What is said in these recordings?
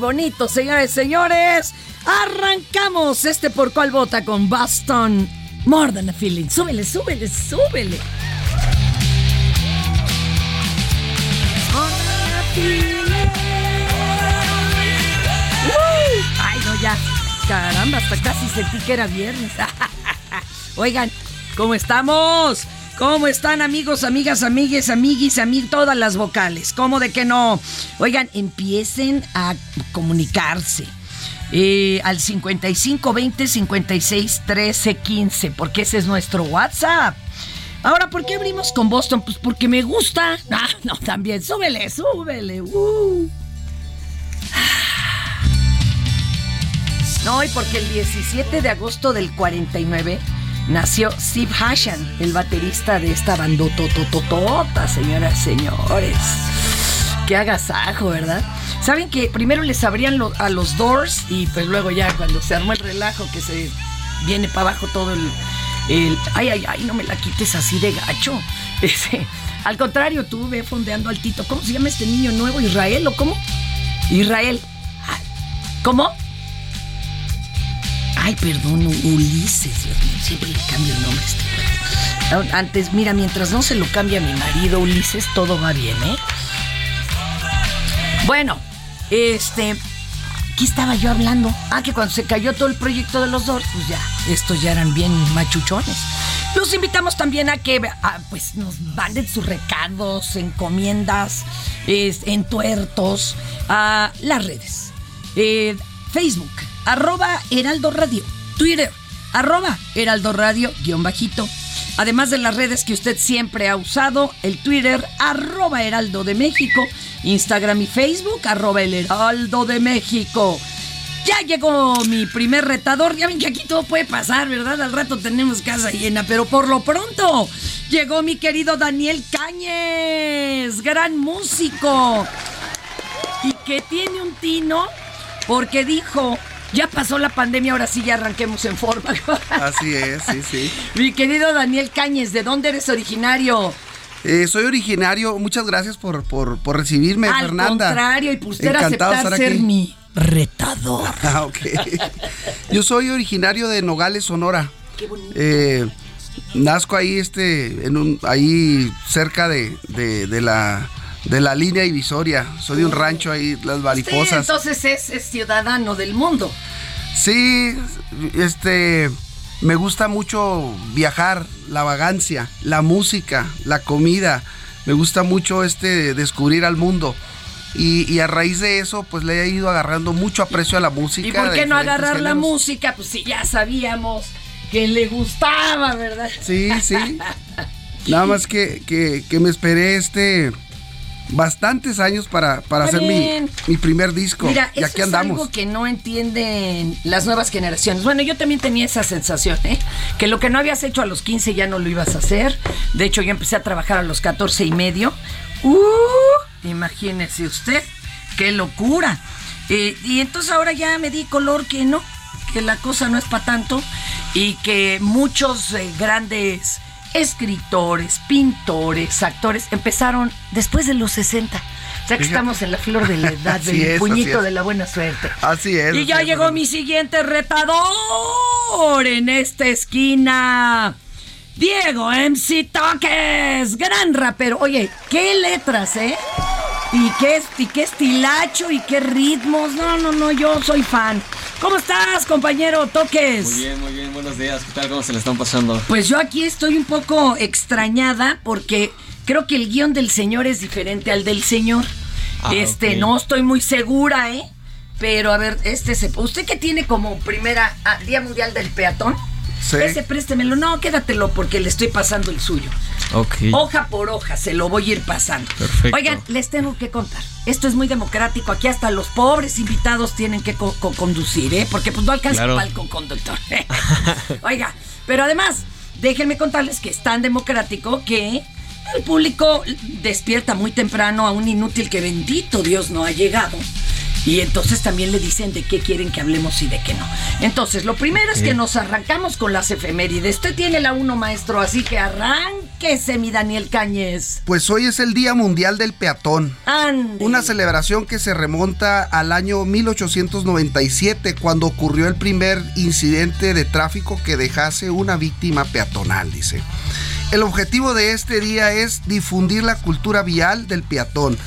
Bonito, señores, señores. Arrancamos este por cual vota con Boston. More than a feeling. Súbele, súbele, súbele. Ay, no, ya. Caramba, hasta casi sentí que era viernes. Oigan, ¿cómo estamos? ¿Cómo están amigos, amigas, amigues, amiguis, amig, todas las vocales? ¿Cómo de que no? Oigan, empiecen a comunicarse. eh, al 55 20 56 13 15, porque ese es nuestro WhatsApp. Ahora, ¿por qué abrimos con Boston? Pues porque me gusta. Ah, no, también, súbele, súbele. uh. No, y porque el 17 de agosto del 49 nació Steve Hashan, el baterista de esta bandotototota, señoras y señores. Qué agasajo, ¿verdad? Saben que primero les abrían a los Doors y pues luego ya cuando se armó el relajo que se viene para abajo todo el, ay, ay, ay, no me la quites así de gacho. Ese, al contrario, tú ve fondeando altito. ¿Cómo se llama este niño nuevo? ¿Israel o cómo? Israel. Ah, ¿Cómo? Ay, perdón, Ulises, siempre le cambio el nombre a este. Antes, mira, mientras no se lo cambie a mi marido Ulises, todo va bien, ¿eh? Bueno, este. Aquí estaba yo hablando. Ah, que cuando se cayó todo el proyecto de los dos, pues ya, estos ya eran bien machuchones. Los invitamos también a que ah, pues nos manden sus recados, encomiendas, es, entuertos a las redes. Eh, Facebook, arroba Heraldo Radio. Twitter, arroba Heraldo Radio, guion bajito. Además de las redes que usted siempre ha usado, el Twitter, arroba Heraldo de México, Instagram y Facebook, arroba el Heraldo de México. Ya llegó mi primer retador. Ya ven que aquí todo puede pasar, ¿verdad? Al rato tenemos casa llena, pero por lo pronto llegó mi querido Daniel Cáñez, gran músico. Y que tiene un tino porque dijo, ya pasó la pandemia, ahora sí ya arranquemos en forma. Así es, sí, sí. Mi querido Daniel Cáñez, ¿de dónde eres originario? Eh, soy originario, muchas gracias por, por, por recibirme, Al Fernanda. contrario, y por usted Encantado aceptar ser aquí. mi retador. Ah, ok. Yo soy originario de Nogales, Sonora. Qué bonito. Eh, nazco ahí, este, en un, ahí cerca de, de- de la, de la línea divisoria. Soy de un rancho ahí, las Sí, mariposas. entonces es, es ciudadano del mundo. Sí, este, me gusta mucho viajar, la vagancia, la música, la comida. Me gusta mucho este descubrir al mundo. Y, y a raíz de eso, pues le he ido agarrando mucho aprecio a la música. ¿Y por qué no agarrar la música? Pues si ya sabíamos que le gustaba, ¿verdad? Sí, sí. Nada más que, que, que me esperé este bastantes años para, para hacer mi, mi primer disco. Mira, y eso aquí es andamos. algo que no entienden las nuevas generaciones. Bueno, yo también tenía esa sensación, ¿eh? Que lo que no habías hecho a los 15 ya no lo ibas a hacer. De hecho, yo empecé a trabajar a los 14 y medio. ¡Uh! Imagínese usted, qué locura. Eh, y entonces ahora ya me di color que no, que la cosa no es para tanto y que muchos eh, grandes escritores, pintores, actores empezaron después de los 60. O sea que Fíjate. estamos en la flor de la edad del es, puñito de la buena suerte. Así es. Y ya llegó mi siguiente retador en esta esquina. Diego MC Toques, gran rapero. Oye, qué letras, ¿eh? Y qué, y qué estilacho y qué ritmos. No, no, no, yo soy fan. ¿Cómo estás, compañero Toques? Muy bien, muy bien, buenos días. ¿Qué tal? ¿Cómo se le están pasando? Pues yo aquí estoy un poco extrañada porque creo que el guion del señor es diferente al del señor. Ah, este, no estoy muy segura, ¿eh? Pero a ver, este se. ¿Usted que tiene como primera ah, Día Mundial del Peatón? Sí. Ese préstemelo. No, quédatelo porque le estoy pasando el suyo. Ok. Hoja por hoja, se lo voy a ir pasando. Perfecto. Oigan, les tengo que contar. Esto es muy democrático. Aquí hasta los pobres invitados tienen que co- co- conducir, ¿eh? Porque pues no alcanza Claro. el conductor. Oiga, pero además, déjenme contarles que es tan democrático que el público despierta muy temprano a un inútil que bendito Dios no ha llegado. Y entonces también le dicen de qué quieren que hablemos y de qué no. Entonces, lo primero es que nos arrancamos con las efemérides. Usted tiene la uno, maestro, así que arránquese, mi Daniel Cañez. Pues hoy es el Día Mundial del Peatón. Ande. Una celebración que se remonta al año 1897, cuando ocurrió el primer incidente de tráfico que dejase una víctima peatonal, dice. El objetivo de este día es difundir la cultura vial del peatón,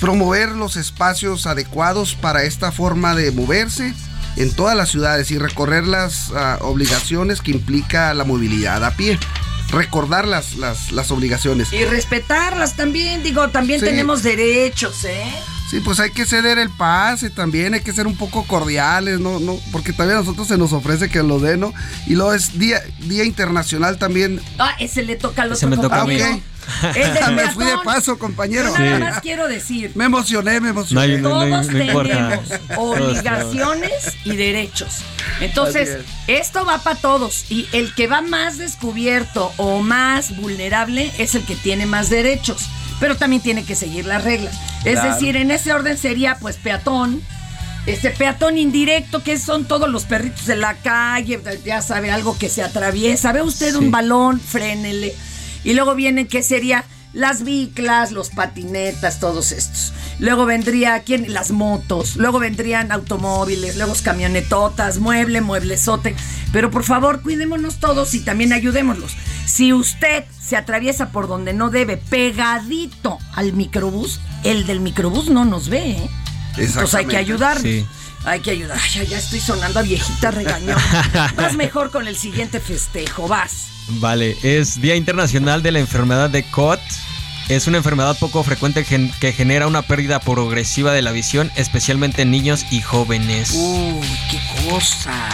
promover los espacios adecuados para esta forma de moverse en todas las ciudades y recorrer las ah, obligaciones que implica la movilidad a pie. Recordar las, las, las obligaciones. Y respetarlas también, digo, también Sí. tenemos derechos, ¿eh? Sí, pues hay que ceder el pase también, hay que ser un poco cordiales, ¿no? no porque también a nosotros se nos ofrece que lo den, ¿no? Y luego es Día, día Internacional también. Ah, ese le toca al otro me toca. El del Me fui de paso, compañero. Yo nada Sí. más quiero decir, Me emocioné, me emocioné. no- todos no tenemos obligaciones y derechos. Entonces, esto va para todos. Y el que va más descubierto o más vulnerable es el que tiene más derechos. Pero también tiene que seguir las reglas. Es Claro. decir, en ese orden sería pues peatón. Este peatón indirecto, que son todos los perritos de la calle, ya sabe, algo que se atraviesa. Ve usted Sí. un balón, frénele. Y luego vienen, ¿qué sería? Las biclas, los patinetas, todos estos. Luego vendría, ¿quién? Las motos. Luego vendrían automóviles, luego camionetotas, mueble, mueblezote. Pero por favor, cuidémonos todos y también ayudémoslos. Si usted se atraviesa por donde no debe, pegadito al microbús, el del microbús no nos ve, ¿eh? Entonces hay que ayudarnos. Sí. Hay que ayudar. Ay, ya, estoy sonando a viejita regañón. Vas mejor con el siguiente festejo, vas. Vale, es Día Internacional de la Enfermedad de COT. Es una enfermedad poco frecuente que genera una pérdida progresiva de la visión, especialmente en niños y jóvenes. Uy, qué cosa.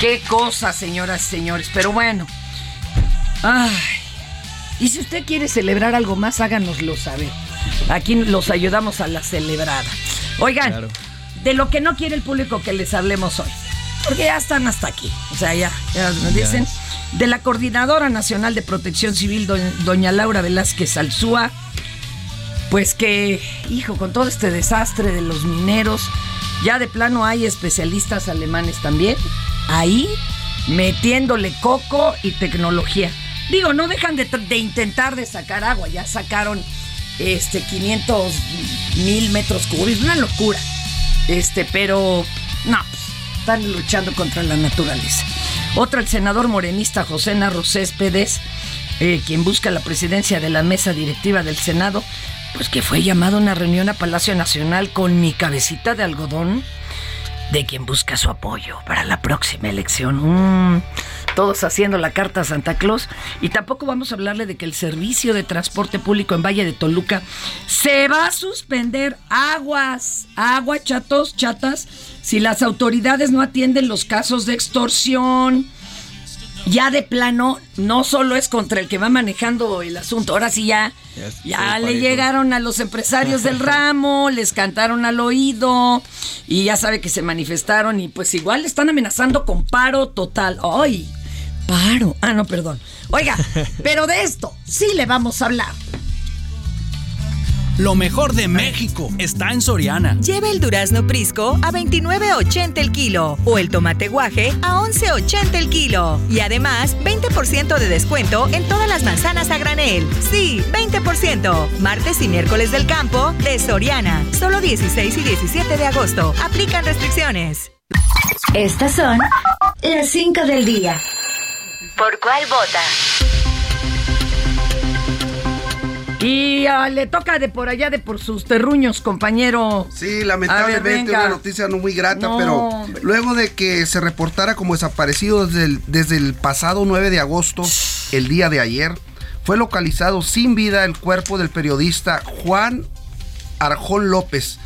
Qué cosa, señoras y señores. Pero bueno. Ay. Y si usted quiere celebrar algo más, háganoslo saber. Aquí los ayudamos a la celebrada. Oigan, Claro. De lo que no quiere el público que les hablemos hoy. Porque ya están hasta aquí. O sea, ya, ya nos dicen. De la Coordinadora Nacional de Protección Civil, do- doña Laura Velázquez Alzúa. Pues que, hijo, con todo este desastre de los mineros, ya de plano hay especialistas alemanes también, ahí metiéndole coco y tecnología. Digo, no dejan de, de intentar de sacar agua. Ya sacaron este 500 mil metros cúbicos. Una locura. Este, pero no, están luchando contra la naturaleza. Otra, el senador morenista José Narro Céspedes, eh, quien busca la presidencia de la mesa directiva del Senado, pues que fue llamado a una reunión a Palacio Nacional con mi cabecita de algodón de quien busca su apoyo para la próxima elección. Mm, todos haciendo la carta a Santa Claus. Y tampoco vamos a hablarle de que el servicio de transporte público en Valle de Toluca se va a suspender. Aguas, agua, chatos, chatas, si las autoridades no atienden los casos de extorsión. Ya de plano, no solo es contra el que va manejando el asunto, ahora sí ya, ya le llegaron a los empresarios del ramo, les cantaron al oído y ya sabe que se manifestaron y pues igual están amenazando con paro total. ¡Ay! Paro. Ah, no, perdón. Oiga, pero de esto sí le vamos a hablar. Lo mejor de México está en Soriana. Lleva el durazno Prisco a 29.80 el kilo o el tomate guaje a 11.80 el kilo. Y además, 20% de descuento en todas las manzanas a granel. Sí, 20%. Martes y miércoles del campo de Soriana. Solo 16 y 17 de agosto. Aplican restricciones. Estas son las 5 del día. ¿Por cuál vota? Y ah, le toca de por allá, de por sus terruños, compañero. Sí, lamentablemente ver, una noticia no muy grata, No, pero luego de que se reportara como desaparecido desde el, desde el pasado 9 de agosto, el día de ayer, fue localizado sin vida el cuerpo del periodista Juan Arjón López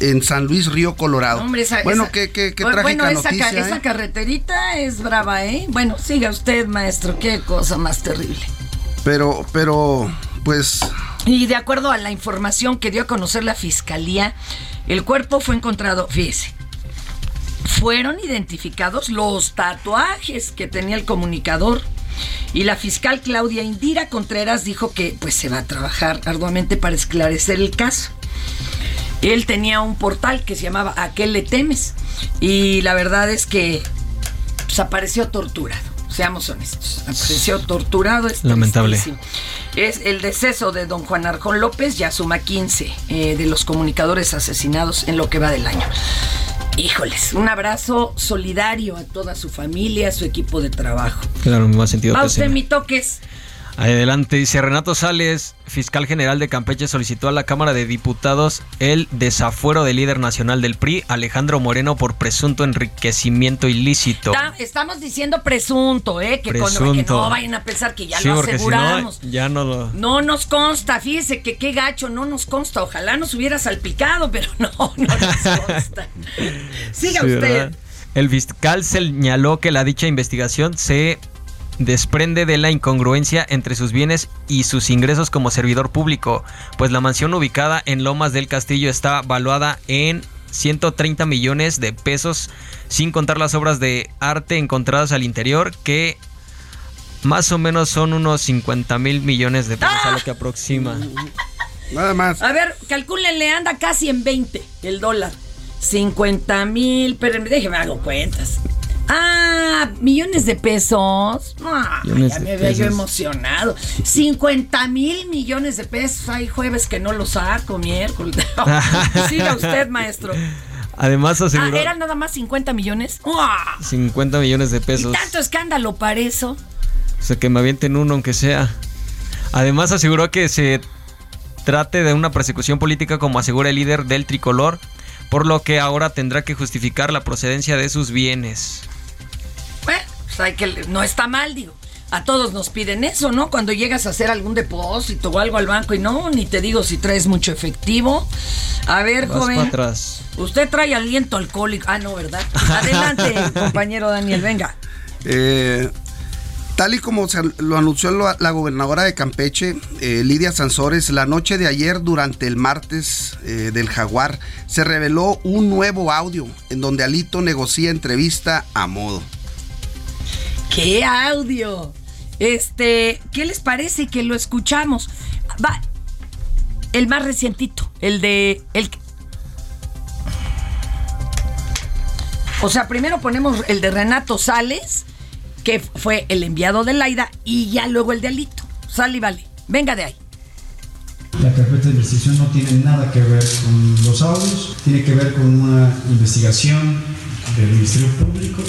en San Luis Río Colorado. Hombre, esa- bueno, esa- qué, qué, qué bueno, trágica esa, ca- noticia. esa ¿eh? carreterita es brava, ¿eh? Bueno, siga usted, maestro. Qué cosa más terrible. Pero, pero, pues, Y de acuerdo a la información que dio a conocer la fiscalía, el cuerpo fue encontrado, fíjese, fueron identificados los tatuajes que tenía el comunicador. Y la fiscal Claudia Indira Contreras dijo que pues se va a trabajar arduamente para esclarecer el caso. Él tenía un portal que se llamaba ¿A qué le temes? Y la verdad es que pues, apareció torturado. Seamos honestos. Apareció torturado. es Lamentable. tristísimo. Es el deceso de don Juan Arjón López, ya suma 15 eh, de los comunicadores asesinados en lo que va del año. Híjoles, un abrazo solidario a toda su familia, a su equipo de trabajo. Claro, me ha sentido Va usted, mi toques. Adelante, dice Renato Sales, fiscal general de Campeche, solicitó a la Cámara de Diputados el desafuero del líder nacional del PRI, Alejandro Moreno, por presunto enriquecimiento ilícito. Ta- estamos diciendo presunto, ¿eh? Que, Presunto. no vayan a pensar que ya sí, lo porque si no, aseguramos. ya no lo... No nos consta, fíjese que qué gacho, no nos consta. Ojalá nos hubiera salpicado, pero no, no nos consta. Siga Sí, usted. ¿verdad? El fiscal señaló que la dicha investigación se desprende de la incongruencia entre sus bienes y sus ingresos como servidor público, pues la mansión ubicada en Lomas del Castillo está valuada en 130 millones de pesos, sin contar las obras de arte encontradas al interior, que más o menos son unos 50 mil millones de pesos a lo que aproxima. Nada más. A ver, calcúlenle, anda casi en 20 el dólar. 50 mil, pero déjeme hago cuentas. Ah, millones de pesos. Ah, Millones ya me había yo emocionado. 50 mil millones de pesos. Hay jueves que no lo saco, miércoles. Siga usted, maestro. Además Ah, aseguró ¿eran nada más 50 millones? ¡Ah! 50 millones de Y pesos. tanto escándalo para eso. O sea, que me avienten uno aunque sea. Además aseguró que se trate de una persecución política como asegura el líder del tricolor, por lo que ahora tendrá que justificar la procedencia de sus bienes. Hay que, no está mal, digo. A todos nos piden eso, ¿no? Cuando llegas a hacer algún depósito o algo al banco y no, ni te digo si traes mucho efectivo. A ver, Vas joven. atrás. Usted trae aliento alcohólico. Ah, no, ¿verdad? Adelante, compañero Daniel, venga. Eh, tal y como se lo anunció la, la gobernadora de Campeche, eh, Lidia Sansores, la noche de ayer durante el martes eh, del Jaguar, se reveló un nuevo audio en donde Alito negocia entrevista a modo. ¡Qué audio! Este, ¿qué les parece que lo escuchamos? Va, el más recientito, el de. El, o sea, primero ponemos el de Renato Sales, que fue el enviado de Laida y ya luego el de Alito. Sale y vale. Venga de ahí. La carpeta de investigación no tiene nada que ver con los audios, tiene que ver con una investigación del Ministerio Público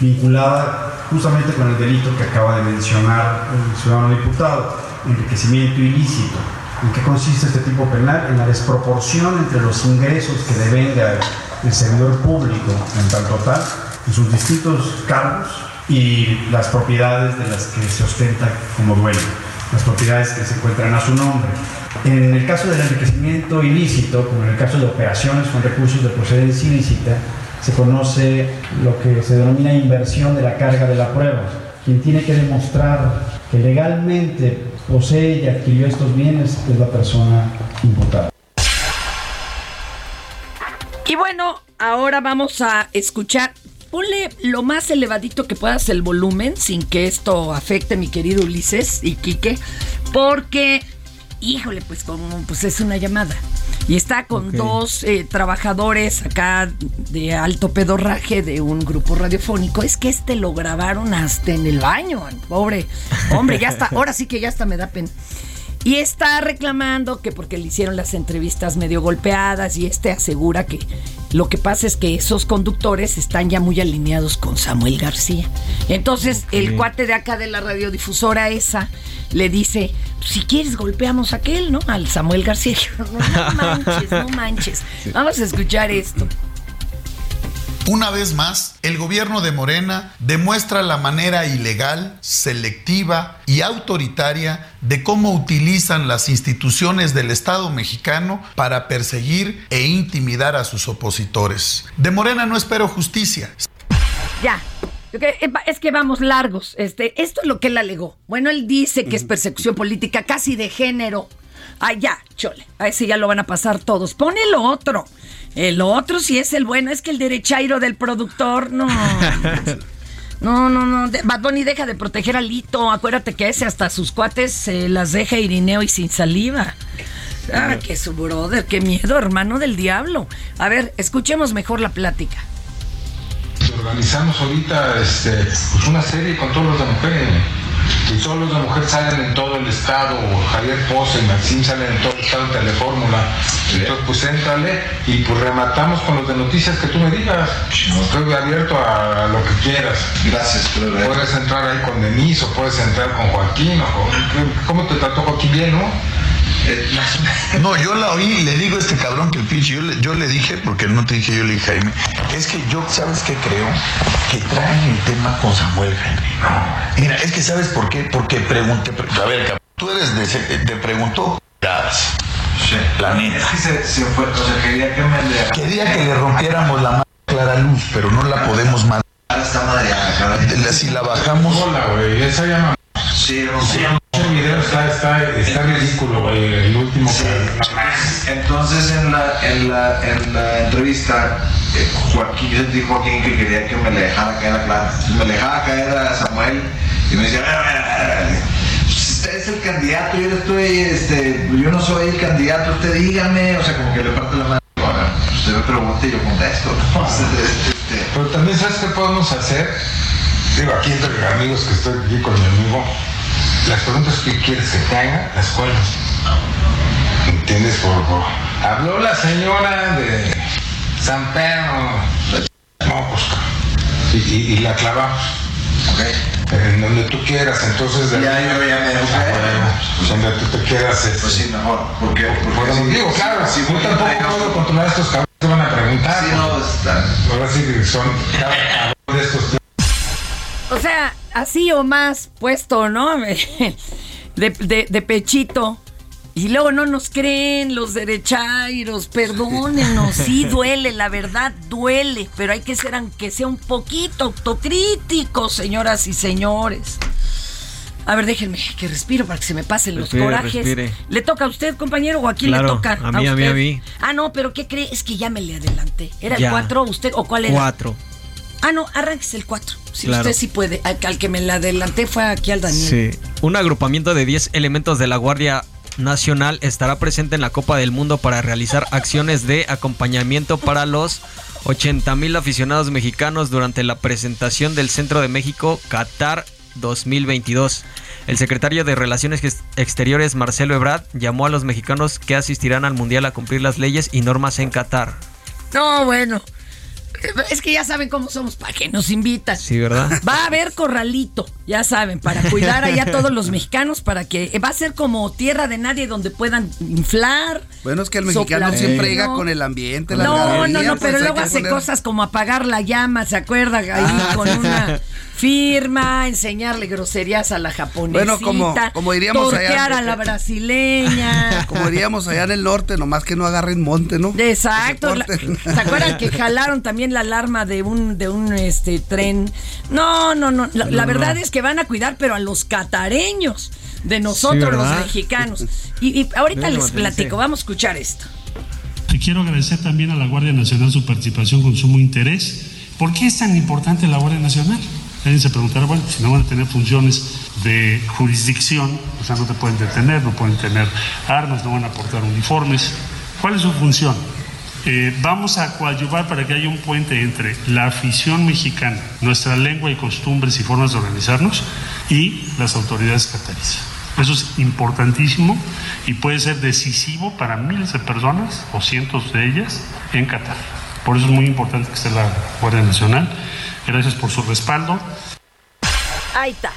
vinculada justamente con el delito que acaba de mencionar el ciudadano diputado, enriquecimiento ilícito. ¿En qué consiste este tipo penal? En la desproporción entre los ingresos que devenga el servidor público en tanto tal, en sus distintos cargos y las propiedades de las que se ostenta como dueño, las propiedades que se encuentran a su nombre. En el caso del enriquecimiento ilícito, como en el caso de operaciones con recursos de procedencia ilícita, se conoce lo que se denomina inversión de la carga de la prueba. Quien tiene que demostrar que legalmente posee y adquirió estos bienes es la persona imputada. Y bueno, ahora vamos a escuchar. Ponle lo más elevadito que puedas el volumen sin que esto afecte mi querido Ulises y Quique, porque, híjole, pues como pues es una llamada. Y está con dos eh, trabajadores acá de alto pedorraje de un grupo radiofónico. Es que este lo grabaron hasta en el baño, pobre. Hombre, ya está, ahora sí que ya hasta me da pena. Y está reclamando que porque le hicieron las entrevistas medio golpeadas y este asegura que lo que pasa es que esos conductores están ya muy alineados con Samuel García. Entonces el cuate de acá de la radiodifusora esa le dice, si quieres golpeamos a aquel, ¿no? Al Samuel García. No manches, no manches. Vamos a escuchar esto. Una vez más, el gobierno de Morena demuestra la manera ilegal, selectiva y autoritaria de cómo utilizan las instituciones del Estado mexicano para perseguir e intimidar a sus opositores. De Morena no espero justicia. Ya. Es que vamos largos. Este, esto es lo que él alegó. Bueno, él dice que es persecución política casi de género. Ah, ya, chole. A ese ya lo van a pasar todos. Pone el otro. El otro sí es el bueno. Es que el derechairo del productor, no. No, no, no. De- Bad Bunny deja de proteger a Lito. Acuérdate que ese hasta sus cuates se las deja Irineo y sin saliva. Ah, que su brother, qué miedo, hermano del diablo. A ver, escuchemos mejor la plática. Organizamos ahorita este, pues una serie con todos los de mujer. Y todos los de mujer salen en todo el estado. Javier Pozo y Maxim salen en todo el estado en Telefórmula. Entonces, pues éntrale y pues rematamos con los de noticias que tú me digas. Estoy abierto a lo que quieras. Gracias, Puedes entrar ahí con Denise o puedes entrar con Joaquín. O con- ¿Cómo te trató Joaquín bien, no? No, yo la oí, le digo a este cabrón que el pinche, yo le, yo le dije, porque no te dije, yo le dije Jaime, es que yo, ¿sabes qué creo? Que traen el tema con Samuel Jaime. Mira, es que ¿sabes por qué? Porque pregunté, pre- a ver, cabrón, tú eres de, te preguntó, la neta. se, se fue, o sea, quería que me le... Quería que le rompiéramos la Clara Luz, pero no la podemos mandar. Está madreada, Si la bajamos. Hola, güey, esa llama. Sí, no Sí, el video está, está, está ridículo, güey, el último que... Entonces en la, en la, en la entrevista, eh, Joaquín, yo sentí Joaquín que quería que me le dejara caer a Clara. Me le dejaba caer a Samuel y me decía, "Mira, mira, mira, mira, pues usted es el candidato, yo estoy, este, yo no soy el candidato, usted dígame, o sea, como que le parte la mano. Ahora, usted me pregunta y yo contesto. ¿no? Este, Pero también, ¿sabes qué podemos hacer? Digo, aquí entre amigos que estoy aquí con mi amigo, las preguntas que quieres que te haga, las cuelgas. ¿Entiendes? Por, por- Habló la señora de San Pedro. No, pues, y, y- y la clavamos. En donde tú quieras, entonces... De Ya, yo ya me. Pues donde tú te quieras... Pues sí, mejor. Porque, porque digo, claro, si yo tampoco puedo controlar estos cabrones que van a preguntar. Sí, no, pues, está- Ahora sí que son cabrón de estos O sea, así o más puesto, ¿no? De, de- de pechito. Y luego no nos creen los derechairos, perdónenos, sí duele, la verdad duele, pero hay que ser, aunque sea un poquito autocríticos, señoras y señores. A ver, déjenme que respiro para que se me pasen los corajes. respire. ¿Le toca a usted, compañero, o a quién le toca? a mí, a mí, a usted? mí. Ah, no, pero ¿qué cree? Es que ya me le adelanté. ¿Era el Ya. 4 usted o cuál era? Cuatro. Ah, no, arránquese el 4. Si Claro. usted sí puede. Al, al que me la adelanté fue aquí al Daniel. Sí. Un agrupamiento de 10 elementos de la Guardia nacional estará presente en la Copa del Mundo para realizar acciones de acompañamiento para los 80 mil aficionados mexicanos durante la presentación del Centro de México Qatar 2022. El secretario de Relaciones Ex- Exteriores, Marcelo Ebrard, llamó a los mexicanos que asistirán al Mundial a cumplir las leyes y normas en Qatar. No, bueno. Es que ya saben cómo somos, para que nos invitan. Sí, ¿verdad? Va a haber corralito, ya saben, para cuidar allá a todos los mexicanos, para que va a ser como tierra de nadie donde puedan inflar. Bueno, es que el mexicano soplar siempre llega con el ambiente, la No, no, no, pues pero luego hace poner- cosas como apagar la llama, ¿se acuerda? Ahí Ah. con una firma, enseñarle groserías a la japonesita. Bueno, como- como diríamos allá- tortear a la brasileña. Como diríamos allá en el norte, nomás que no agarren monte, ¿no? Exacto. La-. ¿Se acuerdan que jalaron también la alarma de un, de un este tren? No, no, no. La, verdad no. es que van a cuidar, pero a los catareños, de nosotros los mexicanos. Y, y ahorita les platico, vamos a escuchar esto. Y quiero agradecer también a la Guardia Nacional su participación con sumo interés. ¿Por qué es tan importante la Guardia Nacional? Alguien se preguntará, bueno, si no van a tener funciones de jurisdicción, o sea, no te pueden detener, no pueden tener armas, no van a portar uniformes. ¿Cuál es su función? Eh, vamos a coadyuvar para que haya un puente entre la afición mexicana, nuestra lengua y costumbres y formas de organizarnos, y las autoridades cataríes. Eso es importantísimo y puede ser decisivo para miles de personas o cientos de ellas en Qatar. Por eso es muy importante que esté la Guardia Nacional. Gracias por su respaldo. Ahí está.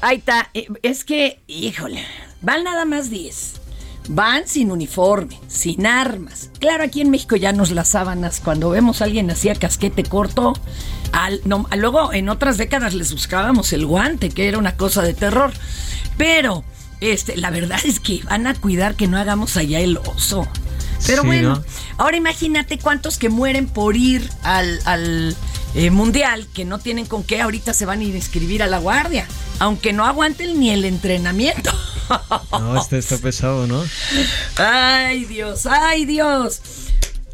Ahí está. Eh, Es que, híjole, van nada más 10. Van sin uniforme, sin armas. Claro, aquí en México ya nos las sábanas. Cuando vemos a alguien así a casquete corto, al- no, luego en otras décadas les buscábamos el guante, que era una cosa de terror. Pero, este, la verdad es que van a cuidar que no hagamos allá el oso. Pero Sí, bueno, ¿no? ahora imagínate cuántos que mueren por ir al, al, eh, mundial, que no tienen con qué, ahorita se van a inscribir a la guardia, aunque no aguanten ni el entrenamiento. No, este está pesado, ¿no? Ay Dios, ay Dios.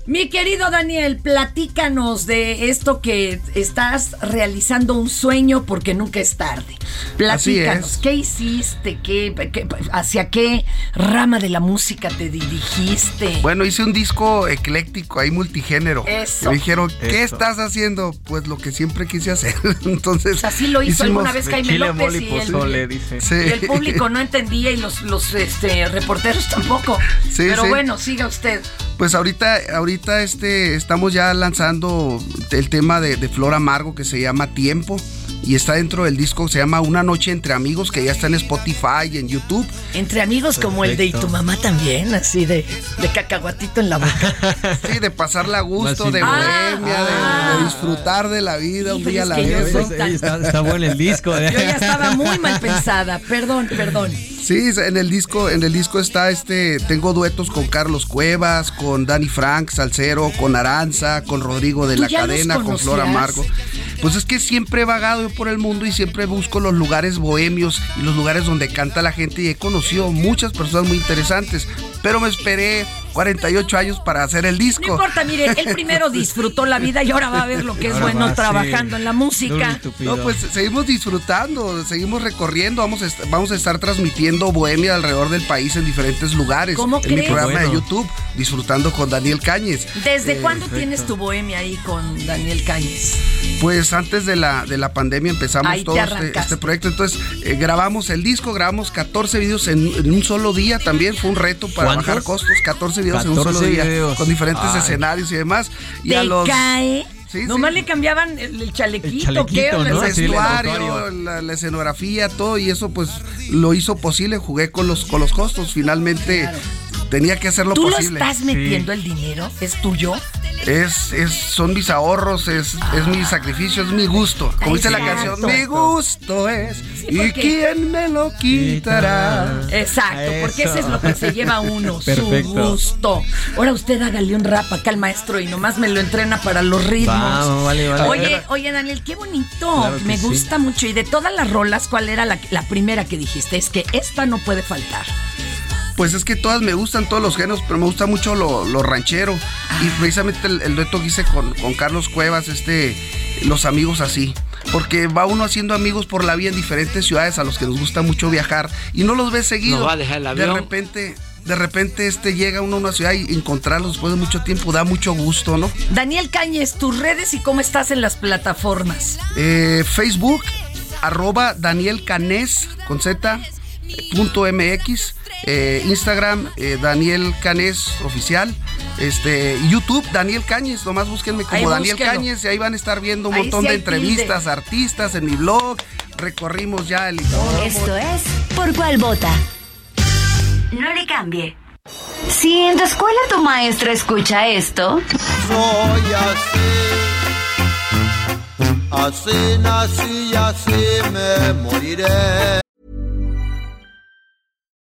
Mi querido Daniel, platícanos de esto que estás realizando un sueño porque nunca es tarde. Platícanos, es. ¿qué hiciste? ¿Qué, qué- ¿Hacia qué rama de la música te dirigiste? Bueno, hice un disco ecléctico, ahí multigénero. Eso. Me dijeron, ¿qué estás haciendo? Pues lo que siempre quise hacer. Entonces. Así lo hizo alguna vez Jaime López y y el, pozole, dice. Sí. y el público no entendía y los, los este, reporteros tampoco. Sí, Pero sí. bueno, siga usted. Pues ahorita, ahorita este, estamos ya lanzando el tema de, de Flor Amargo que se llama Tiempo. Y está dentro del disco, se llama Una Noche entre Amigos, que ya está en Spotify y en YouTube. Entre amigos como el de y tu mamá también, así de, de cacahuatito en la boca. Sí, de pasarla a gusto, de bohemia, de- de, disfrutar de la vida un día a la vez. Está, está bueno el disco. ¿eh? Yo ya estaba muy mal pensada. Perdón, perdón. Sí, en el disco, en el disco está este, tengo duetos con Carlos Cuevas, con Danny Frank, Salcero, con Aranza, con Rodrigo de ¿Tú la Cadena, con Flor? Amargo. Pues es que siempre he vagado yo por el mundo y siempre busco los lugares bohemios y los lugares donde canta la gente y he conocido muchas personas muy interesantes, pero me esperé 48 años para hacer el No disco. importa, mire, él primero disfrutó la vida y ahora va a ver lo que es Ahora bueno va, trabajando sí. en la música. No, pues seguimos disfrutando, seguimos recorriendo, vamos a, est- vamos a estar transmitiendo Bohemia alrededor del país en diferentes lugares. ¿Cómo en mi programa de. YouTube, disfrutando con Daniel Cáñez. ¿Desde Eh, cuándo perfecto. tienes tu bohemia ahí con Daniel Cáñez? Pues antes de la, de la pandemia empezamos Ahí todo este, este proyecto. Entonces eh, grabamos el disco, grabamos 14 videos en, en un solo día. También fue un reto para ¿Cuántos? bajar costos. 14 videos en un 14 solo día. videos. Con diferentes Ay. escenarios y demás. Y ¿Te a los. cae? Sí, Nomás sí. le cambiaban el, chalequito, El chalequito, ¿qué? El vestuario, la escenografía, todo y eso pues lo hizo posible, jugué con los con los costos, finalmente tenía que hacerlo ¿Tú lo posible. estás metiendo el dinero? ¿Es tuyo? Es, es, son mis ahorros, es, es mi sacrificio, es mi gusto. Como dice la canción, mi gusto es. ¿Y quién me lo quitará? Exacto, porque eso es lo que se lleva uno, su gusto. Ahora usted hágale un rap acá al maestro y nomás me lo entrena para los ritmos. Vamos, vale, vale. Oye, oye, Daniel, qué bonito. Claro me sí. gusta mucho. Y de todas las rolas, ¿cuál era la, la primera que dijiste? Es que esta no puede faltar. Pues es que todas me gustan, todos los géneros, pero me gusta mucho lo, lo ranchero. Y precisamente el, el dueto que hice con, con Carlos Cuevas, este, los amigos así. Porque va uno haciendo amigos por la vida en diferentes ciudades a los que nos gusta mucho viajar y no los ves seguido. No va a dejar el De repente, de repente este llega uno a una ciudad y encontrarlos después de mucho tiempo da mucho gusto, ¿no? Daniel Cañes, tus redes y cómo estás en las plataformas. Eh, Facebook, arroba Daniel Canés con Z, MX. eh, Instagram, eh, Daniel Canés Oficial. Este, YouTube, Daniel Cañes. Nomás búsquenme como Ahí Daniel búsquelo. Cañes y ahí van a estar viendo un Ahí montón sí de entrevistas, artistas en mi blog. Recorrimos ya el. Esto es Por Cuál Vota. No le cambie. Si en tu escuela tu maestra escucha esto, Soy así, así nací y así me moriré.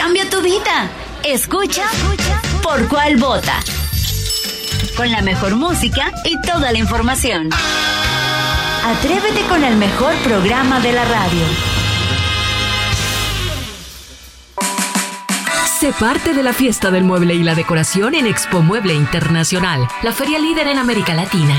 Cambia tu vida. Escucha por cuál vota. Con la mejor música y toda la información. Atrévete con el mejor programa de la radio. Sé parte de la fiesta del mueble y la decoración en Expo Mueble Internacional, la feria líder en América Latina.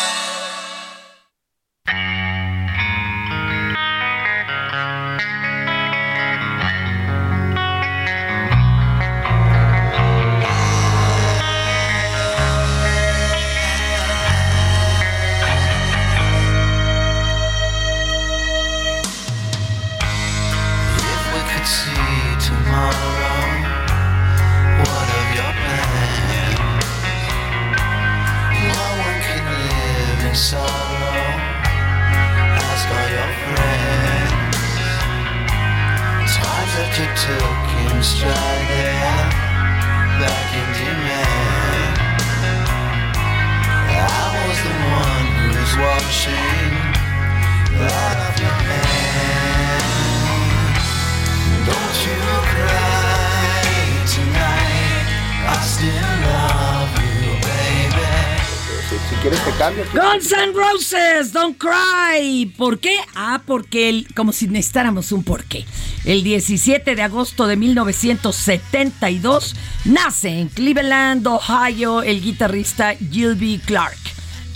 Guns N' Roses, Don't Cry. ¿Por qué? Ah, porque como si necesitáramos un porqué. El 17 de agosto de 1972 nace en Cleveland, Ohio, el guitarrista Gilby Clark.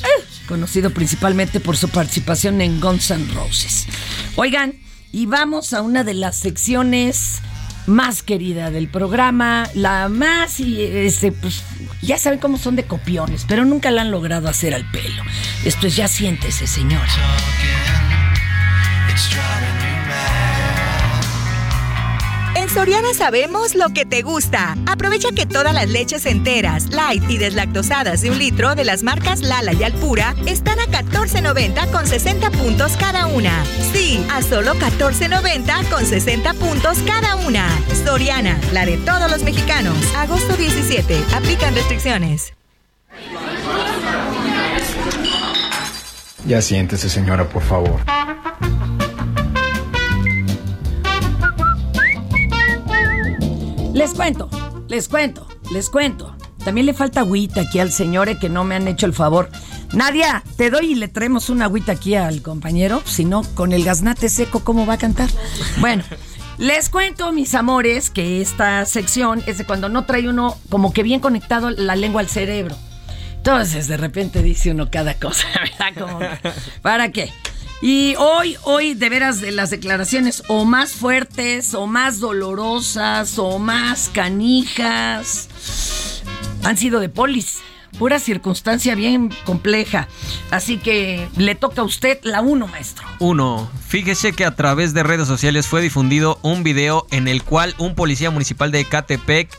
eh, conocido principalmente por su participación en Guns N' Roses. Oigan, y vamos a una de las secciones más querida del programa, la más y este pues ya saben cómo son de copiones, pero nunca la han logrado hacer al pelo. Esto es ya siéntese, señora. Soriana sabemos lo que te gusta. Aprovecha que todas las leches enteras, light y deslactosadas de un litro de las marcas Lala y Alpura están a 14.90 con 60 puntos cada una. Sí, a solo 14.90 con 60 puntos cada una. Soriana, la de todos los mexicanos. Agosto 17. Aplican restricciones. Ya siéntese, señora, por favor. Les cuento, les cuento, les cuento. también le falta agüita aquí al señor eh, que no me han hecho el favor. Nadia, te doy y le traemos una agüita aquí al compañero. Si no, con el gaznate seco, ¿cómo va a cantar? Bueno. Les cuento, mis amores, que esta sección es de cuando no trae uno como que bien conectado la lengua al cerebro. Entonces, de repente dice uno cada cosa, ¿verdad? ¿Para qué? Y hoy, hoy, de veras, de las declaraciones o más fuertes, o más dolorosas, o más canijas, han sido de polis. Pura circunstancia bien compleja. Así que le toca a usted la uno, maestro. Uno, fíjese que a través de redes sociales fue difundido un video en el cual un policía municipal de Ecatepec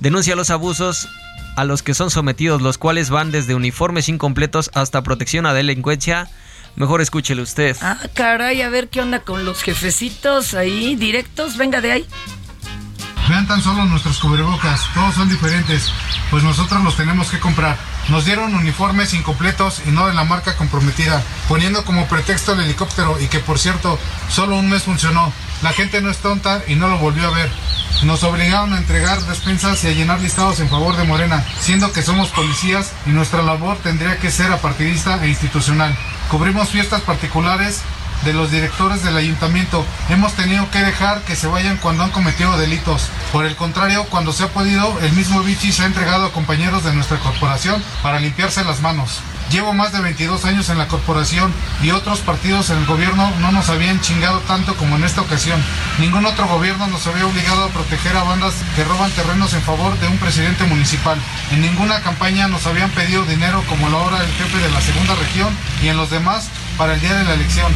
denuncia los abusos a los que son sometidos, los cuales van desde uniformes incompletos hasta protección a delincuencia. Mejor escúchele usted. Ah, caray, a ver qué onda con los jefecitos ahí, directos. Venga de ahí. Vean tan solo nuestros cubrebocas, todos son diferentes, pues nosotros los tenemos que comprar. Nos dieron uniformes incompletos y no de la marca comprometida, poniendo como pretexto el helicóptero y que por cierto, solo un mes funcionó. La gente no es tonta y no lo volvió a ver. Nos obligaron a entregar despensas y a llenar listados en favor de Morena, siendo que somos policías y nuestra labor tendría que ser apartidista e institucional. Cubrimos fiestas particulares de los directores del ayuntamiento. Hemos tenido que dejar que se vayan cuando han cometido delitos. Por el contrario, cuando se ha podido, el mismo Vichy se ha entregado a compañeros de nuestra corporación para limpiarse las manos. Llevo más de 22 años en la corporación y otros partidos en el gobierno no nos habían chingado tanto como en esta ocasión. Ningún otro gobierno nos había obligado a proteger a bandas que roban terrenos en favor de un presidente municipal. En ninguna campaña nos habían pedido dinero como lo ahora el jefe de la segunda región y en los demás para el día de la elección.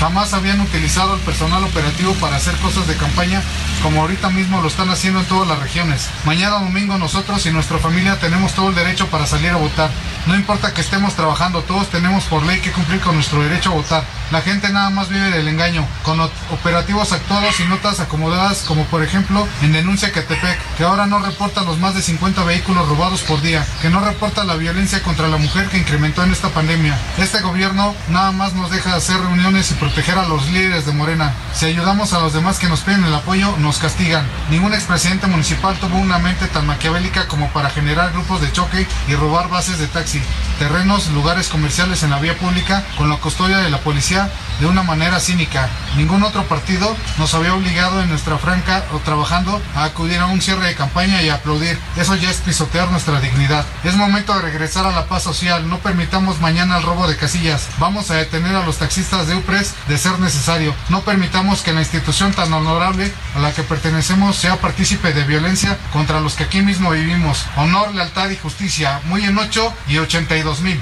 Jamás habían utilizado el personal operativo para hacer cosas de campaña como ahorita mismo lo están haciendo en todas las regiones. Mañana domingo nosotros y nuestra familia tenemos todo el derecho para salir a votar. No importa que estemos trabajando, todos tenemos por ley que cumplir con nuestro derecho a votar. La gente nada más vive del engaño, con operativos actuados y notas acomodadas como por ejemplo en Denuncia Catepec, que ahora no reporta los más de 50 vehículos robados por día, que no reporta la violencia contra la mujer que incrementó en esta pandemia. Este gobierno nada más nos deja hacer reuniones y proteger a los líderes de Morena. Si ayudamos a los demás que nos piden el apoyo, nos castigan. Ningún expresidente municipal tuvo una mente tan maquiavélica como para generar grupos de choque y robar bases de taxi, terrenos, lugares comerciales en la vía pública con la custodia de la policía de una manera cínica. Ningún otro partido nos había obligado en nuestra franca o trabajando a acudir a un cierre de campaña y aplaudir. Eso ya es pisotear nuestra dignidad. Es momento de regresar a la paz social. No permitamos mañana el robo de casillas. Vamos a detener a los taxistas de UPRES de ser necesario. No permitamos que la institución tan honorable a la que pertenecemos sea partícipe de violencia contra los que aquí mismo vivimos. Honor, lealtad y justicia. Muy en 8 y 82 mil.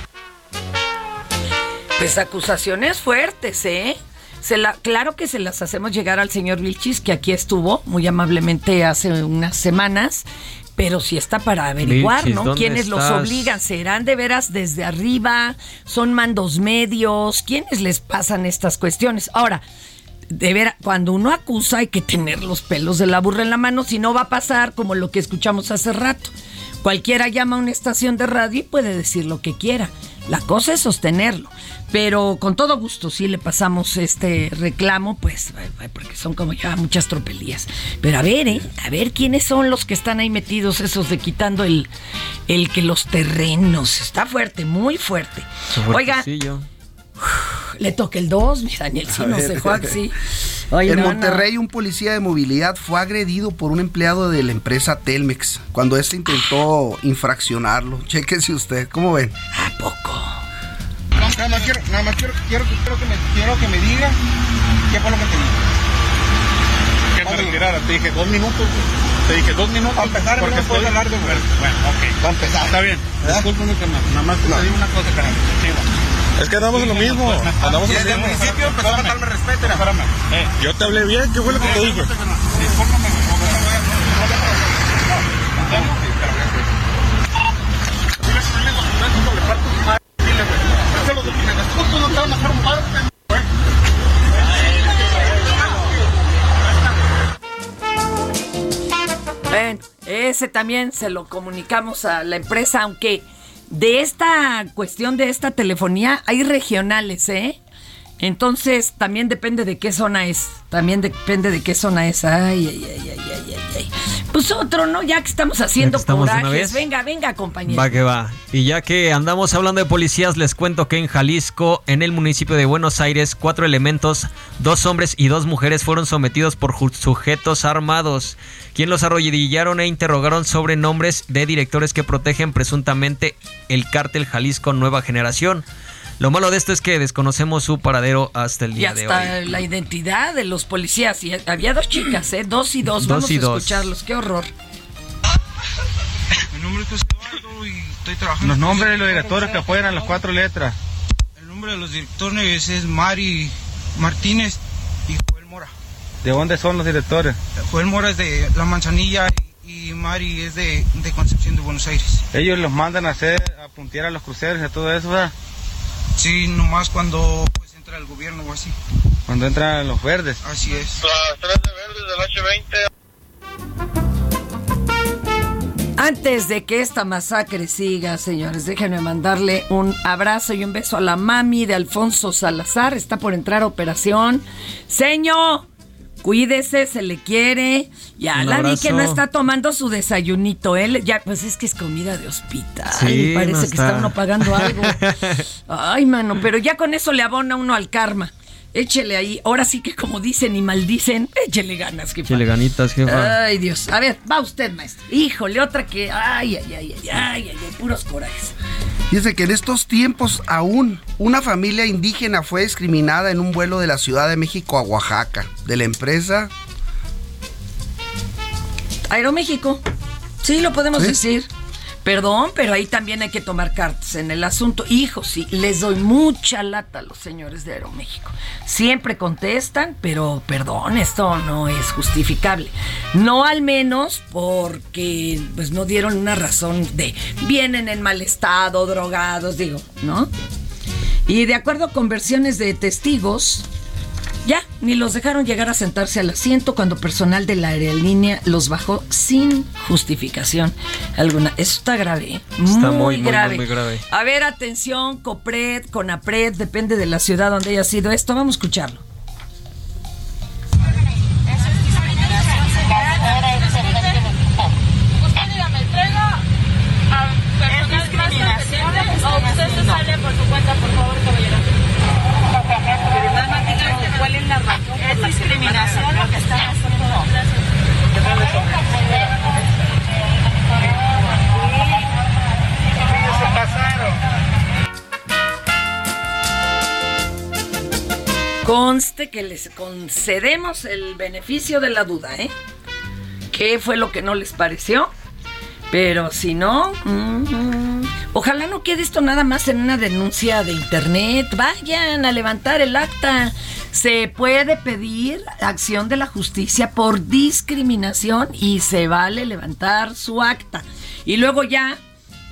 Pues acusaciones fuertes, ¿eh? Se la, claro que se las hacemos llegar al señor Vilchis, que aquí estuvo muy amablemente hace unas semanas, pero sí está para averiguar, Vilchis, ¿no? ¿dónde ¿Quiénes los obligan? ¿Serán de veras desde arriba? ¿Son mandos medios? ¿Quiénes les pasan estas cuestiones? Ahora, de veras, cuando uno acusa hay que tener los pelos de la burra en la mano, si no va a pasar como lo que escuchamos hace rato. Cualquiera llama a una estación de radio y puede decir lo que quiera. La cosa es sostenerlo. Pero con todo gusto sí le pasamos este reclamo, pues, porque son como ya muchas tropelías. Pero a ver, ¿eh? A ver quiénes son los que están ahí metidos, esos de quitando el, el que los terrenos. Está fuerte, muy fuerte. Oiga. Le toca el 2, mi Daniel, A no sé, Juan, sí. Oye, en no, no. Monterrey, un policía de movilidad fue agredido por un empleado de la empresa Telmex cuando este intentó infraccionarlo. Chéquese usted, ¿cómo ven? ¿A poco? Nada más quiero, nada más quiero, quiero, quiero que me, quiero que me diga qué fue lo que te dije. Que te retirara, te dije dos minutos. Te dije dos minutos. Para empezar, porque no puedo estoy- hablar de Bueno, bueno, ok. Para empezar. Está bien. Discúlpame que nada más No. te digo una cosa, carnal. Es que andamos en lo mismo. Andamos en lo Desde el mismo. municipio empezó a faltarme respeto. Espérame. Eh, Yo te hablé bien, ¿qué fue lo que te dije? Discúlpame. Bueno, ese también se lo comunicamos a la empresa, aunque de esta cuestión de esta telefonía hay regionales, ¿eh? Entonces, también depende de qué zona es. También depende de qué zona es. Ay, ay, ay, ay, ay, ay. Pues otro, ¿no? Ya que estamos haciendo estamos corajes. Venga, venga, compañero. Va que va. Y ya que andamos hablando de policías, les cuento que en Jalisco, en el municipio de Buenos Aires, cuatro elementos, dos hombres y dos mujeres fueron sometidos por sujetos armados, quien los arrodillaron e interrogaron sobre nombres de directores que protegen presuntamente el cártel Jalisco Nueva Generación. Lo malo de esto es que desconocemos su paradero hasta el Y día de hoy. hasta la identidad de los policías. Y había dos chicas, ¿eh? Dos y dos. Dos Vamos y a dos. escucharlos. Qué horror. Mi nombre es José Eduardo y estoy trabajando. Los nombres de los directores que apoyan a las cuatro letras. El nombre de los directores es Mari Martínez y Joel Mora. ¿De dónde son los directores? Joel Mora es de La Manzanilla y, y Mari es de, de Concepción de Buenos Aires. Ellos los mandan a hacer, a puntear a los cruceros y a todo eso, ¿verdad? Sí, nomás cuando pues entra el gobierno o así. Cuando entran los verdes. Así es. Las tres de verdes del H20. Antes de que esta masacre siga, señores, déjenme mandarle un abrazo y un beso a la mami de Alfonso Salazar. Está por entrar a operación. Señor, cuídese, se le quiere. Ya Un la vi que no está tomando su desayunito. Él ya, pues es que es comida de hospital. Sí, Parece no que está. uno pagando algo. Ay, mano, pero ya con eso le abona uno al karma. Échele ahí. Ahora sí que como dicen y maldicen, échele ganas, jefa. Chile ganitas, jefa. Ay, Dios. A ver, va usted, maestro. Híjole, otra que. Ay, ay, ay, ay, ay, ay, ay, puros corajes. Dice que en estos tiempos aún una familia indígena fue discriminada en un vuelo de la Ciudad de México a Oaxaca, de la empresa. Aeroméxico. Sí, lo podemos ¿Sí? decir. Perdón, pero ahí también hay que tomar cartas en el asunto. Hijo, sí, les doy mucha lata a los señores de Aeroméxico. Siempre contestan, pero perdón, esto no es justificable. No al menos porque pues no dieron una razón de vienen en mal estado, drogados, digo, ¿no? Y de acuerdo con versiones de testigos, ya, ni los dejaron llegar a sentarse al asiento cuando personal de la aerolínea los bajó sin justificación alguna. Eso está grave, ¿eh? Está muy, muy, grave. muy, muy grave. A ver, atención, COPRED, CONAPRED, depende de la ciudad donde haya sido esto. Vamos a escucharlo. Que les concedemos el beneficio de la duda, ¿eh? ¿Qué fue lo que no les pareció? Pero si no, mm, ojalá no quede esto nada más en una denuncia de internet. Vayan a levantar el acta. Se puede pedir acción de la justicia por discriminación y se vale levantar su acta. Y luego ya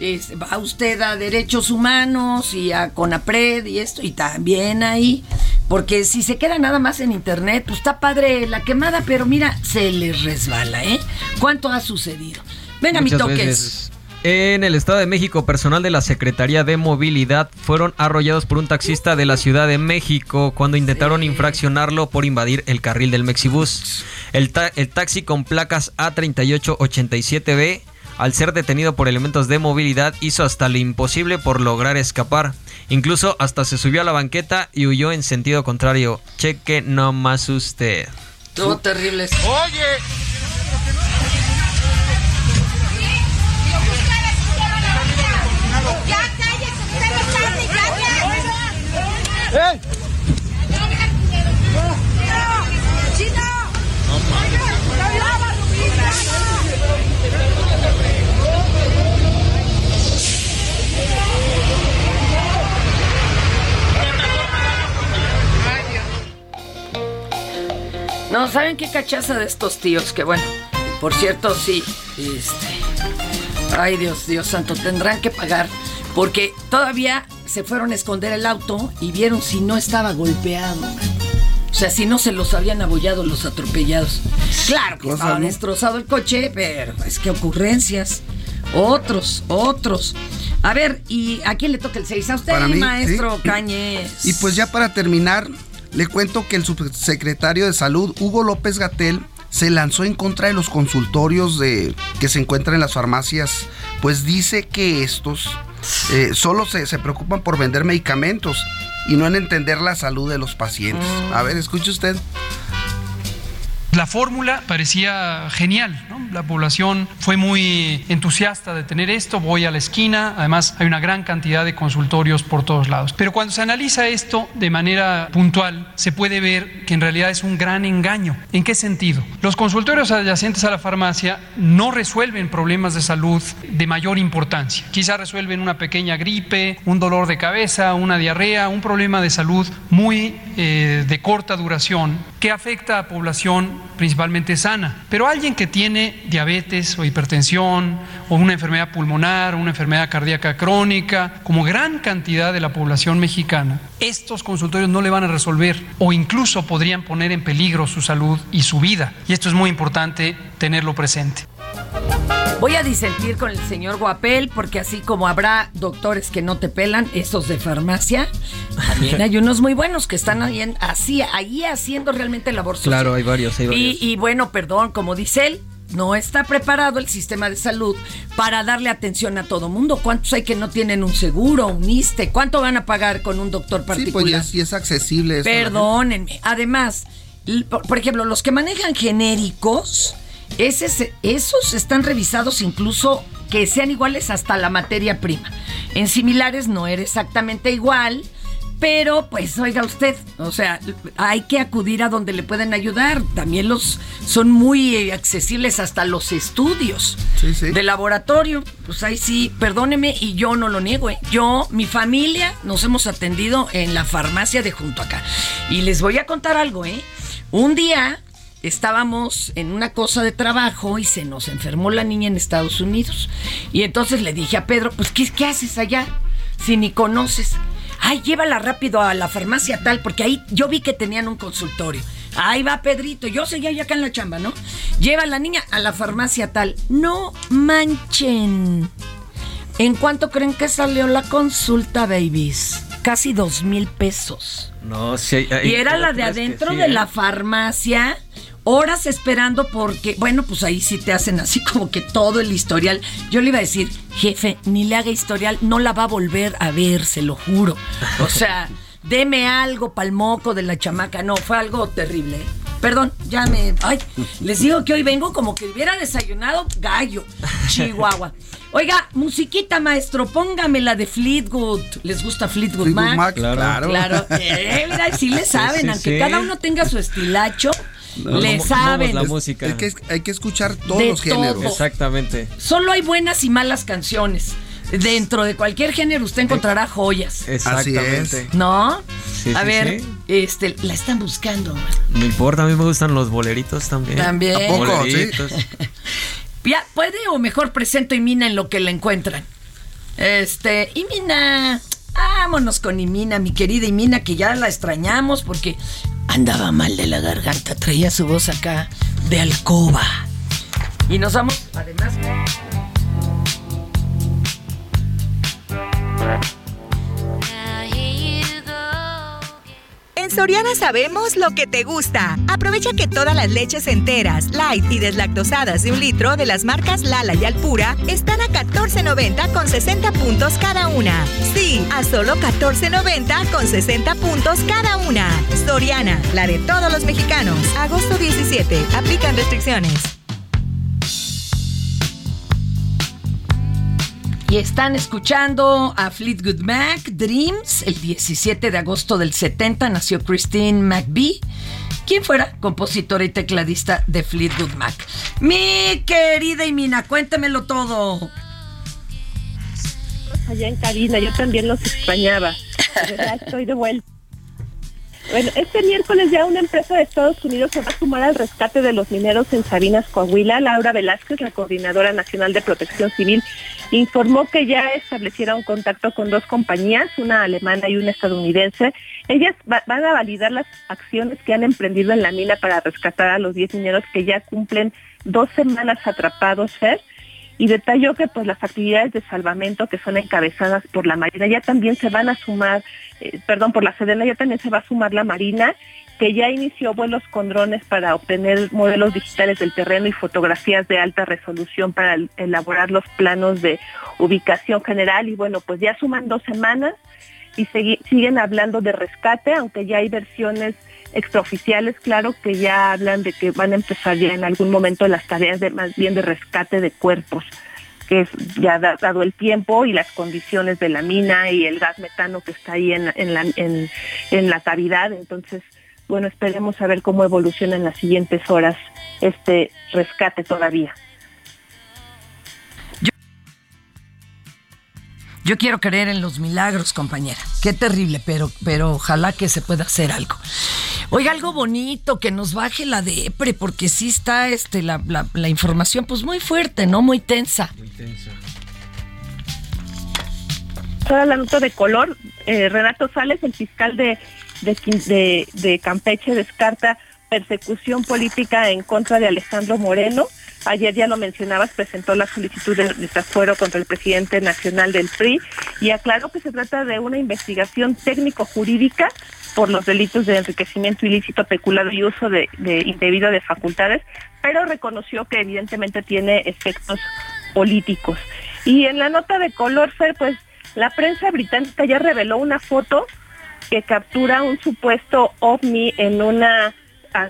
es- va usted a derechos humanos y a CONAPRED y esto, y también ahí, porque si se queda nada más en internet, pues está padre la quemada, pero mira, se les resbala, ¿eh? ¿Cuánto ha sucedido? Venga, mi toques. veces. En el Estado de México, personal de la Secretaría de Movilidad fueron arrollados por un taxista de la Ciudad de México cuando intentaron infraccionarlo por invadir el carril del Mexibus. El, ta- el taxi con placas A3887B, al ser detenido por elementos de movilidad, hizo hasta lo imposible por lograr escapar. Incluso hasta se subió a la banqueta y huyó en sentido contrario. Cheque nomás usted. Todo terrible. Oye. Ya cállese, usted no sabe, ya ¡Ey! No, ¿saben qué cachaza de estos tíos? Que bueno, por cierto, sí, este... Ay, Dios, Dios santo, tendrán que pagar. Porque todavía se fueron a esconder el auto y vieron si no estaba golpeado. O sea, si no se los habían abollado los atropellados. Claro que estaba ¿no? destrozado el coche, pero es que ocurrencias. Otros, otros. A ver, ¿y a quién le toca el 6? A usted, Para mí, maestro sí. Cañez. Y pues ya para terminar, le cuento que el subsecretario de Salud, Hugo López Gatel, se lanzó en contra de los consultorios de, que se encuentran en las farmacias, pues dice que estos eh, solo se, se preocupan por vender medicamentos y no en entender la salud de los pacientes. A ver, escuche usted. La fórmula parecía genial. La población fue muy entusiasta de tener esto, voy a la esquina, además hay una gran cantidad de consultorios por todos lados. Pero cuando se analiza esto de manera puntual, se puede ver que en realidad es un gran engaño. ¿En qué sentido? Los consultorios adyacentes a la farmacia no resuelven problemas de salud de mayor importancia. Quizá resuelven una pequeña gripe, un dolor de cabeza, una diarrea, un problema de salud muy eh, de corta duración que afecta a población principalmente sana. Pero alguien que tiene diabetes o hipertensión o una enfermedad pulmonar, una enfermedad cardíaca crónica, como gran cantidad de la población mexicana, estos consultorios no le van a resolver o incluso podrían poner en peligro su salud y su vida. Y esto es muy importante tenerlo presente. Voy a disentir con el señor Guapel, porque así como habrá doctores que no te pelan, esos de farmacia, también hay unos muy buenos que están ahí, en- así, ahí haciendo realmente labor social. Claro, hay varios, hay varios. Y, y bueno, perdón, como dice él, no está preparado el sistema de salud para darle atención a todo mundo. ¿Cuántos hay que no tienen un seguro, un ISTE? ¿Cuánto van a pagar con un doctor Sí, particular? pues ya es, ya es accesible eso. Perdónenme. Además, por ejemplo, los que manejan genéricos, ese- esos están revisados incluso que sean iguales hasta la materia prima. En similares no era exactamente igual. Pero, pues, oiga usted, o sea, hay que acudir a donde le pueden ayudar. También los son muy eh, accesibles hasta los estudios de laboratorio. Pues ahí sí, perdóneme, y yo no lo niego, ¿eh? Yo, mi familia, nos hemos atendido en la farmacia de junto acá. Y les voy a contar algo, ¿eh? Un día estábamos en una cosa de trabajo y se nos enfermó la niña en Estados Unidos. Y entonces le dije a Pedro, pues, ¿qué, qué haces allá? Si ni conoces. Ay, llévala rápido a la farmacia tal, porque ahí yo vi que tenían un consultorio. Ahí va Pedrito, yo seguía ya acá en la chamba, ¿no? Lleva a la niña a la farmacia tal. No manchen. ¿En cuánto creen que salió la consulta, babies? Casi dos mil pesos. No, sí. hay- Y era la de adentro sí, de ¿eh? la farmacia, horas esperando porque, bueno, pues ahí sí te hacen así como que todo el historial. Yo le iba a decir, jefe, ni le haga historial, no la va a volver a ver, se lo juro. O sea, deme algo pa'l moco de la chamaca. No, fue algo terrible. ¿eh? Perdón, ya me... Ay, les digo que hoy vengo como que hubiera desayunado gallo, Chihuahua. Oiga, musiquita, maestro, póngame la de Fleetwood. ¿Les gusta Fleetwood, Fleetwood Mac? Mac, claro. Claro. Eh, mira, sí le Sí, saben, sí, aunque sí. cada uno tenga su estilacho, le saben. Es- Hay que, hay que escuchar todos De los géneros. todo. Exactamente. Solo hay buenas y malas canciones. Dentro de cualquier género usted encontrará joyas. Exactamente. ¿No? Sí, a sí, ver, sí. este, la están buscando. No importa, a mí me gustan los boleritos también. También. ¿A poco? Boleritos. Ya, puede o mejor presento a Imina en lo que la encuentran. Este, Imina, vámonos con Imina, mi querida Imina, que ya la extrañamos porque andaba mal de la garganta, traía su voz acá de alcoba. Y nos vamos, además. Soriana sabemos lo que te gusta. Aprovecha que todas las leches enteras, light y deslactosadas de un litro de las marcas Lala y Alpura están a 14.90 con 60 puntos cada una. Sí, a solo 14.90 con 60 puntos cada una. Soriana, la de todos los mexicanos. Agosto 17. Aplican restricciones. Y están escuchando a Fleetwood Mac, Dreams, el 17 de agosto del 70 nació Christine McVie, quien fuera compositora y tecladista de Fleetwood Mac. Mi querida Imina, cuéntemelo todo. allá en cabina, yo también los extrañaba. Ya estoy de vuelta. Bueno, este miércoles ya una empresa de Estados Unidos se va a sumar al rescate de los mineros en Sabinas, Coahuila. Laura Velázquez, la coordinadora nacional de protección civil, informó que ya establecieron contacto con dos compañías, una alemana y una estadounidense. Ellas va- van a validar las acciones que han emprendido en la mina para rescatar a los 10 mineros que ya cumplen dos semanas atrapados. Y detalló que pues las actividades de salvamento que son encabezadas por la Marina ya también se van a sumar, eh, perdón, por la Sedena ya también se va a sumar la Marina que ya inició vuelos con drones para obtener modelos digitales del terreno y fotografías de alta resolución para el- elaborar los planos de ubicación general. Y bueno, pues ya suman dos semanas y siguen hablando de rescate, aunque ya hay versiones extraoficiales, claro, que ya hablan de que van a empezar ya en algún momento las tareas de más bien de rescate de cuerpos que es ya da- dado el tiempo y las condiciones de la mina y el gas metano que está ahí en, en la, en, en la cavidad. Entonces, bueno, esperemos a ver cómo evoluciona en las siguientes horas este rescate todavía. Yo quiero creer en los milagros, compañera. Qué terrible, pero, pero ojalá que se pueda hacer algo. Oiga, algo bonito, que nos baje la depre, porque sí está este, la, la- la información pues muy fuerte, ¿no? Muy tensa. Ahora la nota de color, eh, Renato Sales, el fiscal de, de, Quin- de- de Campeche, descarta persecución política en contra de Alejandro Moreno. Ayer ya lo mencionabas, presentó la solicitud de desafuero contra el presidente nacional del PRI y aclaró que se trata de una investigación técnico-jurídica por los delitos de enriquecimiento ilícito, peculado y uso de, de indebido de facultades, pero reconoció que evidentemente tiene efectos políticos. Y en la nota de color, Fer, pues la prensa británica ya reveló una foto que captura un supuesto ovni en una,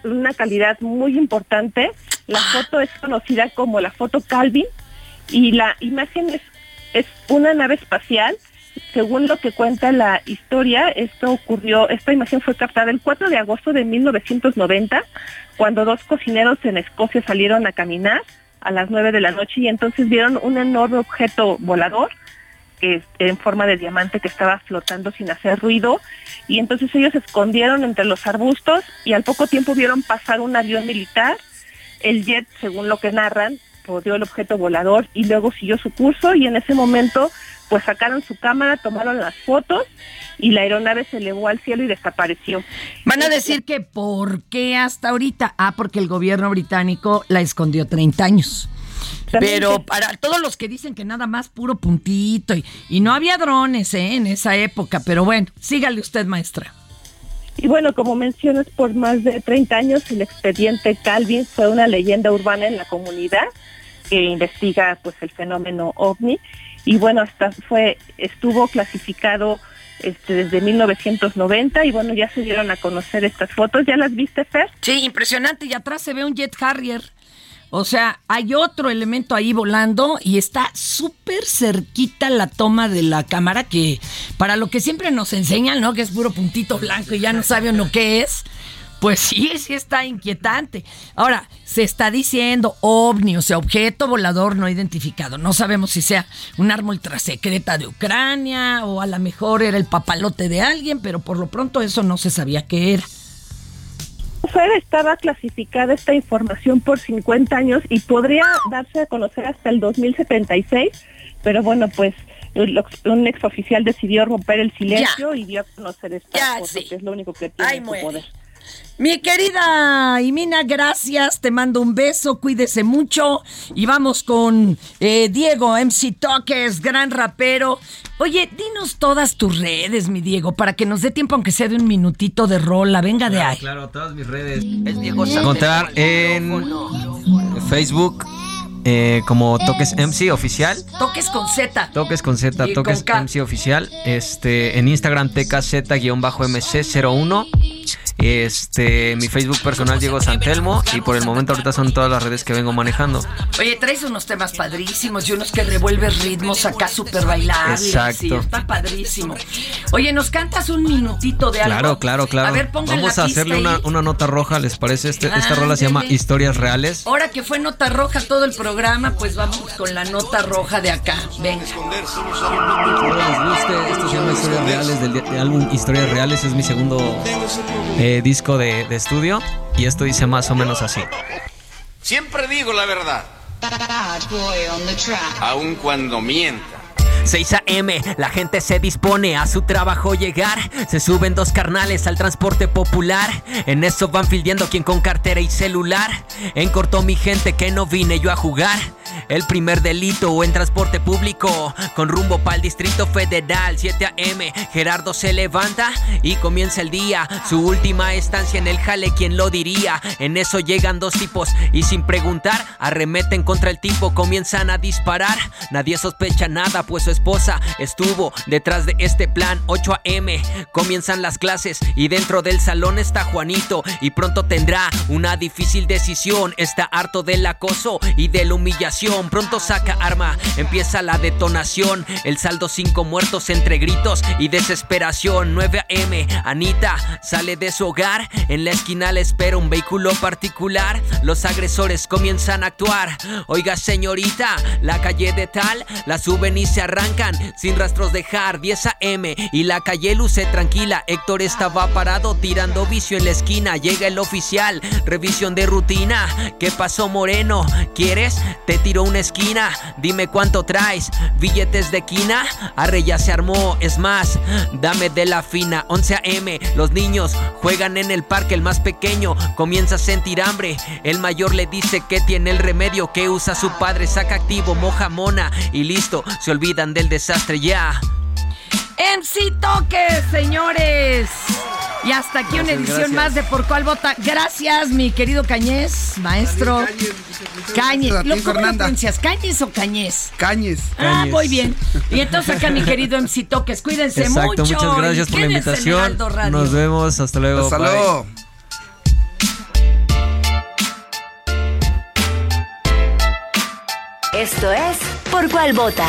una calidad muy importante. La foto es conocida como la foto Calvin y la imagen es, es una nave espacial. Según lo que cuenta la historia, esto ocurrió, esta imagen fue captada el 4 de agosto de 1990, cuando dos cocineros en Escocia salieron a caminar a las 9 de la noche y entonces vieron un enorme objeto volador en forma de diamante que estaba flotando sin hacer ruido y entonces ellos se escondieron entre los arbustos y al poco tiempo vieron pasar un avión militar, el jet, según lo que narran, rodeó el objeto volador y luego siguió su curso y en ese momento pues sacaron su cámara, tomaron las fotos y la aeronave se elevó al cielo y desapareció. Van a decir que ¿por qué hasta ahorita? Ah, porque el gobierno británico la escondió 30 años. Pero para todos los que dicen que nada más puro puntito y, y no había drones ¿eh? en esa época, pero bueno, sígale usted, maestra. Y bueno, como mencionas, por más de 30 años el expediente Calvin fue una leyenda urbana en la comunidad que investiga pues el fenómeno ovni y bueno, hasta fue estuvo clasificado este desde 1990 y bueno, ya se dieron a conocer estas fotos, ¿ya las viste, Fer? Sí, impresionante. Y atrás se ve un Jet Harrier. O sea, hay otro elemento ahí volando y está súper cerquita la toma de la cámara que para lo que siempre nos enseñan, ¿no? Que es puro puntito blanco y ya no sabe uno qué es. Pues sí, sí está inquietante. Ahora, se está diciendo ovni, o sea, objeto volador no identificado. No sabemos si sea un arma ultrasecreta de Ucrania o a lo mejor era el papalote de alguien, pero por lo pronto eso no se sabía qué era. Estaba clasificada esta información por 50 años y podría darse a conocer hasta el 2076, pero bueno, pues un exoficial decidió romper el silencio y dio a conocer esta foto, que es lo único que tiene en su poder. Mi querida Imina, gracias. Te mando un beso, cuídese mucho. Y vamos con eh, Diego, MC Toques, gran rapero. Oye, dinos todas tus redes, mi Diego, para que nos dé tiempo, aunque sea de un minutito de rola. Venga de ahí. Claro, todas mis redes. Encontrar en Facebook eh, como Toques MC oficial. Toques con Z. Toques con Z, Toques con. MC oficial. Este, en Instagram TKZ-MC01. Este, mi Facebook personal Diego Santelmo. Y por el momento ahorita son todas las redes que vengo manejando. Oye, traes unos temas padrísimos y unos que revuelves ritmos acá súper bailables. Exacto. Está padrísimo. Oye, ¿nos cantas un minutito de algo? Claro, claro, claro. A ver, Vamos a hacerle una, una nota roja, ¿les parece? Este, esta rola se llama. Historias Reales. Ahora que fue nota roja todo el programa, pues vamos con la nota roja de acá. Venga. Espero les guste. Esto se llama Historias Reales del, del álbum Historias Reales. Es mi segundo eh, disco de, de estudio. Y esto dice más o menos así. Siempre digo la verdad. Aun cuando mienta. 6 a.m., la gente se dispone a su trabajo llegar. Se suben dos carnales al transporte popular. En eso van fildeando quien con cartera y celular. En corto mi gente que no vine yo a jugar. El primer delito en transporte público con rumbo para el Distrito Federal 7 a.m. Gerardo se levanta y comienza el día. Su última estancia en el jale, ¿quién lo diría? En eso llegan dos tipos y sin preguntar arremeten contra el tipo, comienzan a disparar. Nadie sospecha nada, pues esposa estuvo detrás de este plan. 8 a.m. comienzan las clases y dentro del salón está Juanito y pronto tendrá una difícil decisión. Está harto del acoso y de la humillación. Pronto saca arma, empieza la detonación. El saldo cinco muertos entre gritos y desesperación. 9 a.m. Anita sale de su hogar. En la esquina le espera un vehículo particular. Los agresores comienzan a actuar. Oiga, señorita, la calle de tal la suben y se arrancan sin rastros dejar. 10 a.m. y la calle luce tranquila. Héctor estaba parado tirando vicio en la esquina. Llega el oficial, revisión de rutina. ¿Qué pasó, Moreno? ¿Quieres? Te tiro una esquina. Dime cuánto traes. Billetes de quina. Arre ya se armó. Es más, dame de la fina. 11 a.m. Los niños juegan en el parque. El más pequeño comienza a sentir hambre. El mayor le dice que tiene el remedio que usa su padre. Saca activo, moja mona y listo. Se olvidan del desastre ya. MC Toques, señores. Y hasta aquí una Gracias, edición gracias. más de Por Cuál Vota. Gracias, mi querido Cañez, maestro. Cañez. A ti, ¿Lo, ¿Cómo lo Fernanda. pronuncias? ¿Cañez o Cañez? Cañes. Ah, muy bien. Y entonces acá mi querido MC Toques, cuídense Exacto, mucho. muchas gracias por la invitación. Nos vemos, hasta luego. Hasta bye. luego. Esto es Por Cuál Vota.